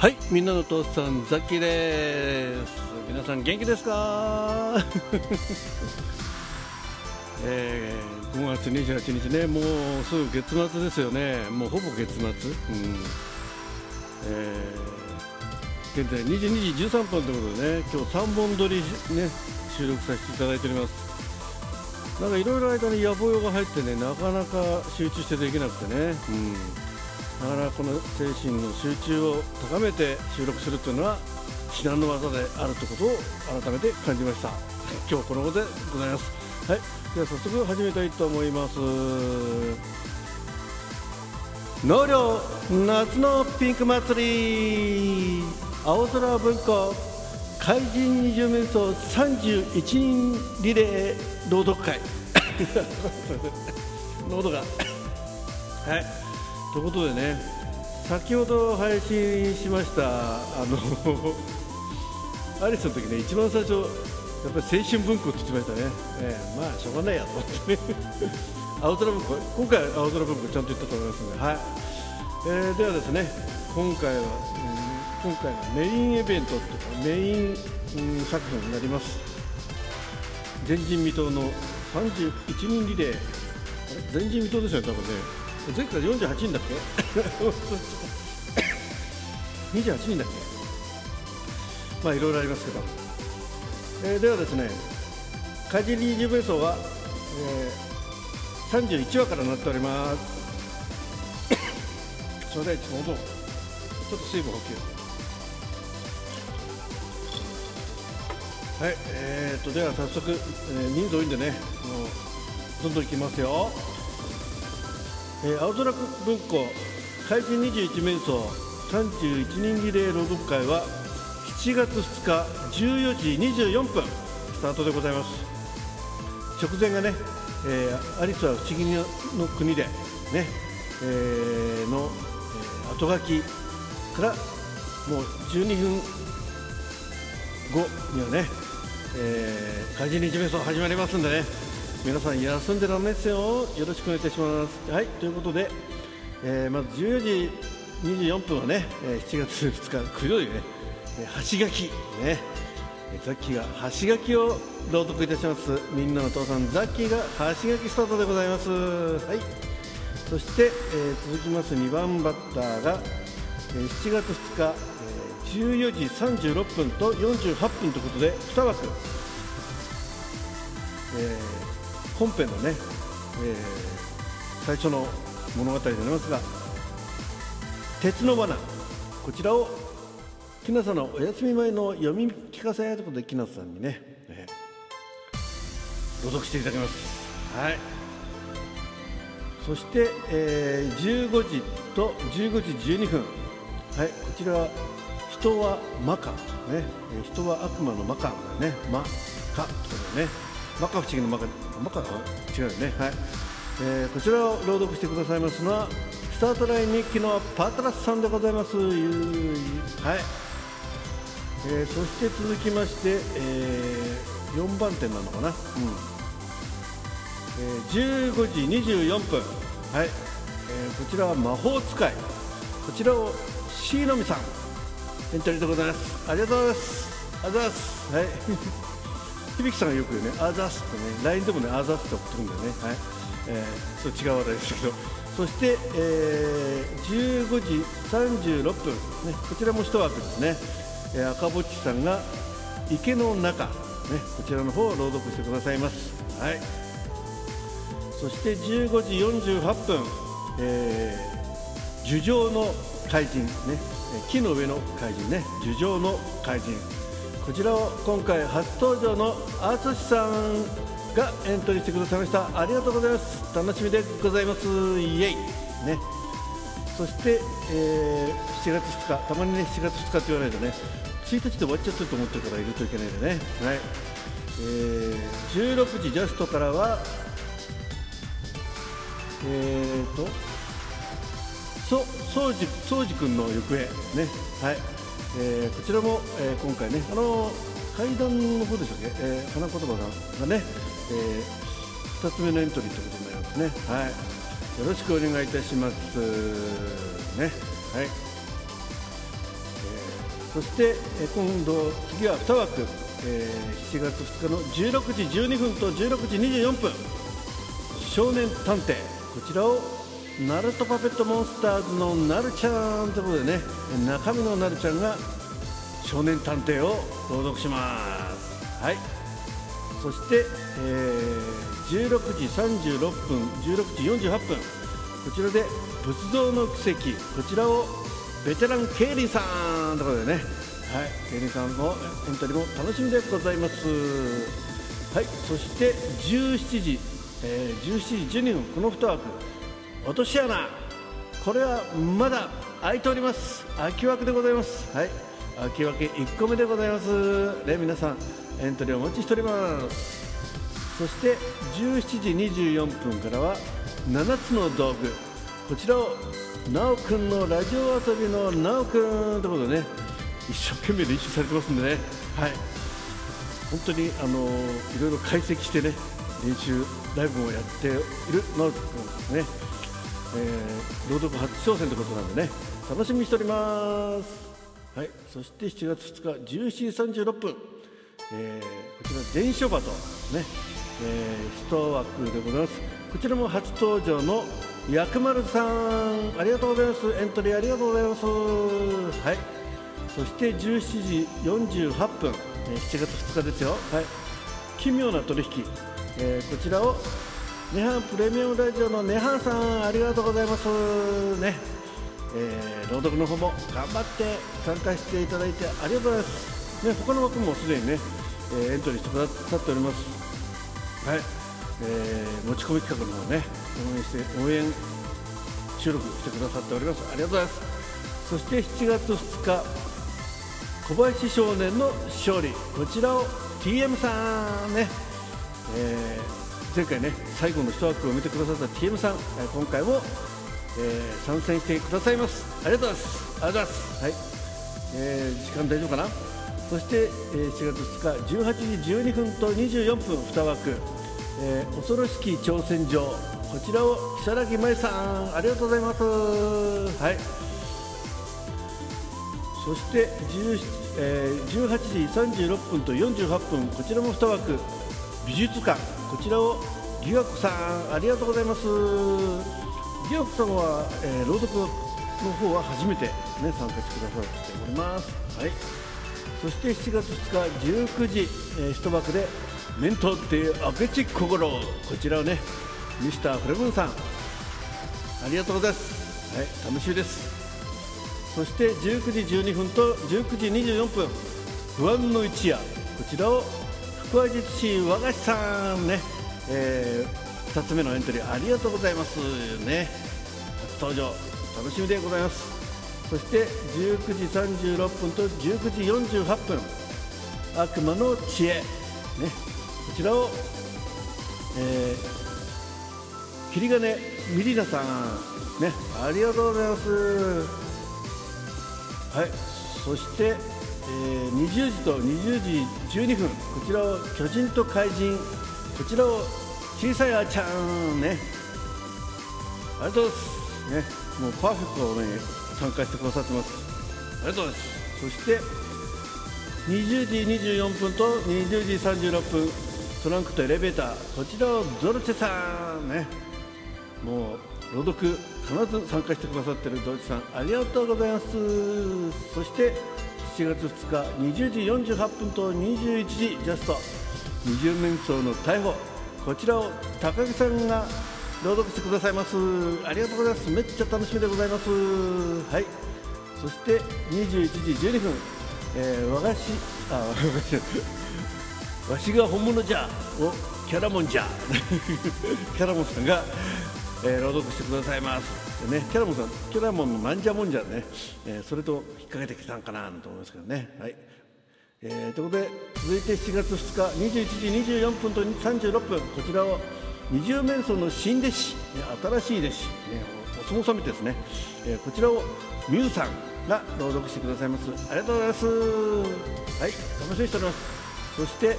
はいみんなの父さんザッキーです。皆さん元気ですか？えー、5月28日ねもうすぐ月末ですよね。もうほぼ月末、うん。えー、現在22時13分ということでね今日3本撮りね収録させていただいております。なんかいろいろ間に野望が入ってねなかなか集中してできなくてね、うん。なかなかこの精神の集中を高めて収録するというのは至難の技であるということを改めて感じました。今日このことでございます。はい。では早速始めたいと思います。納涼夏のピンク祭り青空文庫怪人二十面相31人リレー朗読会。喉がはい。ということでね先ほど配信しましたあのアリスの時ね一番最初やっぱり青春文庫って言ってましたね、えー、まあしょうがないやと思ってね。青空文庫今回青空文庫ちゃんと言ったと思いますので、はい。えー、ではですね今回は、うん、今回のメインイベントとかメイン、うん、作品になります。前人未到の31人リレー。前人未到ですよね多分ね。前回48人だっけ？28人だっけ？まあいろいろありますけど、えー、ではですねカジリージュベソは、えー、31話からなっております。ちょうだいちょうど。ちょっと水分補給。はいえーとでは早速、えー、人数多いんでねもうどんどんいきますよえー、青空文庫開人21面相31人リレー朗読会は7月2日14時24分スタートでございます。直前がね、えー、アリスは不思議の国でね、えー、の、えー、後書きからもう12分後にはね、えー、怪人日面相始まりますんでね。皆さん休んでらんないですよ。よろしくお願いいたします。はいということで、えー、まず14時24分はね、7月2日黒いね箸書きねザッキーが箸書きを朗読いたします。みんなの父さんザッキーが箸書きスタートでございます。はい。そして、えー、続きます2番バッターが、えー、7月2日、えー、14時36分と48分ということで2枠、えー本編のね、えー、最初の物語になりますが鉄の罠こちらを木梨さんのお休み前の読み聞かせということで木梨さんにね、えー、朗読していただきます。はい。そして、えー、15時と15時12分。はい。こちらは人は魔か。ね。人は悪魔の魔か。ね。魔か。というね。摩訶不思議の摩訶摩訶違うよね。はい、えー、こちらを朗読してくださいますのはスタートライン日記のパートラスさんでございます。はい、えー、そして続きまして、えー、4番点なのかな？うん、えー、15時24分。はい、えー、こちらは魔法使い。こちらをシーのみさん。エントリーでございます。ありがとうございます。ありがとうございます。はい。響さんがよくね、あざすってね、LINE でもね、あざすって送ってくるんだよね。はい。えー、そう違う話題ですけど。そして、えー、15時36分、ね、こちらも一枠ですね。えー、赤ぼっちさんが池の中、ね、こちらの方を朗読してくださいます。はい。そして15時48分、えー、樹上の怪人ね、木の上の怪人ね、樹上の怪人。こちらを今回初登場の淳さんがエントリーしてくださいました。ありがとうございます。楽しみでございます。イエイ。ね。そして、えー、7月2日たまにね7月2日って言わないとね1日で終わっちゃってると思ってるから入れといけないんでね。はい、えー、16時ジャストからはえーとそ宗司宗司君の行方ね。はい。えー、こちらも、えー、今回ねあの階段の方でしたっけ、えー、花言葉がね、えー、2つ目のエントリーということになりますね。はい。よろしくお願いいたしますね。はい、えそしてえー今度次は2枠、えー7月2日の16時12分と16時24分。少年探偵。こちらをナルトパペットモンスターズのなるちゃんということでね中身のなるちゃんが少年探偵を朗読します。はい。そして、えー16時36分16時48分こちらで仏像の奇跡こちらをベテランケイリーさんということでね。はい。ケイリーさんのエントリーも楽しみでございます。はい。そして17時、えー17時12分この2枠。落とし穴。これはまだ空いております。空き枠でございます。はい。空き枠1個目でございます。ね皆さんエントリーお待ちしております。そして17時24分からは7つの道具。こちらをなおくんのラジオ遊びのなおくんということでね一生懸命練習されてますんでね。はい。本当にあのいろいろ解析してね練習ライブもやっているなおくんですね、えー朗読初挑戦ということなんでね楽しみにしております。はいそして7月2日17時36分。えーこちら電書バトね、えー、一枠でございます。こちらも初登場の薬丸さん。ありがとうございます。エントリーありがとうございます。はい。そして17時48分、えー7月2日ですよ。はい。奇妙な取引、えーこちらをネハプレミアムラジオのネハンさんありがとうございますねえー朗読の方も頑張って参加していただいてありがとうございます。ね、他の枠もすでにね、えーエントリーしてくださっております。はい、えー持ち込み企画の方ね、応援して応援収録してくださっております。ありがとうございます。そして7月2日、小林少年の勝利、こちらを TM さんね、えー前回ね最後の一枠を見てくださった TM さん、えー今回も、えー参戦してくださいます。ありがとうございます。ありがとうございます。はい、えー時間大丈夫かな？そして、えー7月2日18時12分と24分2枠、えー恐ろしき挑戦状。こちらを如月舞さんありがとうございます。はい。そして10、えー18時36分と48分こちらも2枠。美術館こちらをギガ子さんありがとうございます。ギガ子さんは、えー朗読の方は初めて、ね、参加してくださっております。はい。そして7月2日19時、えー、一枠で「メントって明智小五郎」こちらをねミスターフレブンさん。ありがとうございます。はい楽しみです。そして19時12分と19時24分。不安の一夜。こちらを腹話術師和菓子さんね、え2つ目のエントリーありがとうございますね。登場楽しみでございます。そして19時36分と19時48分。悪魔の知恵ね。こちらを、えー、霧金ミリナさんね。ありがとうございます。はい、そして、20時と20時12分、こちらを巨人と怪人、こちらを小さいあーちゃんね、ありがとうございます。ね、もうパーフェクトをね、参加してくださってます。ありがとうございます。そして、20時24分と20時36分、トランクとエレベーター、こちらをドルチェさんね、もう朗読必ず参加してくださっているドイツさん。ありがとうございます。そして7月2日20時48分と21時ジャスト。二重面相の逮捕こちらを高木さんが朗読してくださいます。ありがとうございます。めっちゃ楽しみでございます。はい。そして21時12分、えー和菓子あ和菓子。わしが本物じゃ。をキャラモンじゃ。キャラモンさんが、えー朗読してくださいます。ねキャラモンさんキャラモンのなんじゃもんじゃね、えーそれと引っ掛けてきたんかなと思いますけどね。はい。えーということで続いて7月2日21時24分と36分こちらを二重面相の新弟子、新しい弟子、ね、おお相撲さんみですね、えーこちらをミュウさんが朗読してくださいます。ありがとうございます。はい楽しみにしております。そして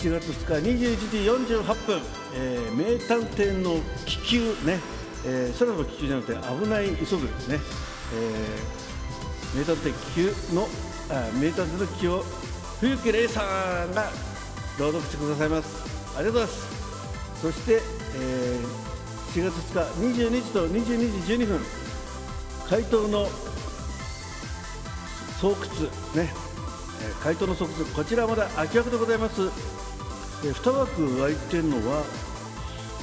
7月2日21時48分、えー名探偵の気球ね、えー空の気球じゃなくて危ない急ぐね、えー名探偵 Q のあ名探偵の Q を冬木玲さんが朗読してくださいます。ありがとうございます。そして、えー、4月2日22時と22時12分回答の巣窟ね、えー、回答の巣窟こちらまだ空き枠でございます、えー、2枠空いてるのは、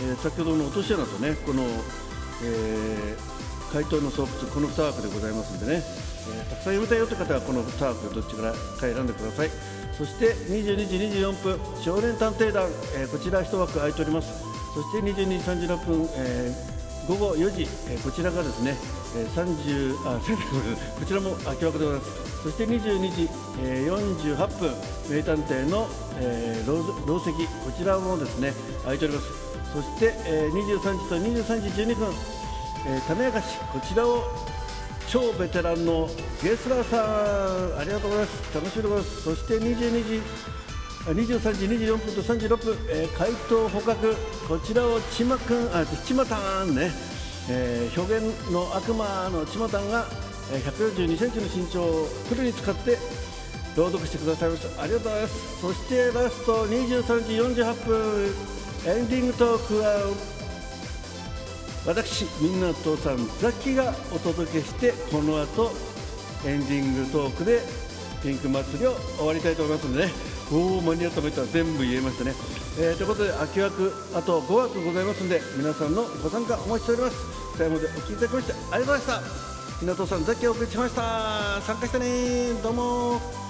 えー、先ほどの落とし穴とねこの、えー、回答の巣窟この2枠でございますんでね、えー、たくさん読みたいよという方はこの2枠どっちからか選んでください。そして22時24分少年探偵団、えー、こちら1枠空いております。そして22時36分、えー、午後4時、えー、こちらがですね、えー、30あこちらも空き枠でございます。そして22時、えー、48分名探偵の、えー、老石こちらもですね空いております。そして、えー、23時と23時12分、えー、種明かしこちらを超ベテランのゲスラーさんありがとうございます。楽しみでございます。そして22時23時24分と36分、えー、回答捕獲こちらをちまくんあちまたんね、えー、表現の悪魔のちまたんが142センチの身長をフルに使って朗読してくださいました。ありがとうございます。そしてラスト23時48分。エンディングトークは私みんな父さんザッキがお届けしてこの後エンディングトークでピンク祭りを終わりたいと思いますのでねおお間に合ったと言ったら全部言えましたね、えー、ということで秋枠あと5枠ございますので皆さんのご参加お待ちしております。最後までお聞きいただきましてありがとうございました。みんな父さんザッキがお送りしました。参加してねどうも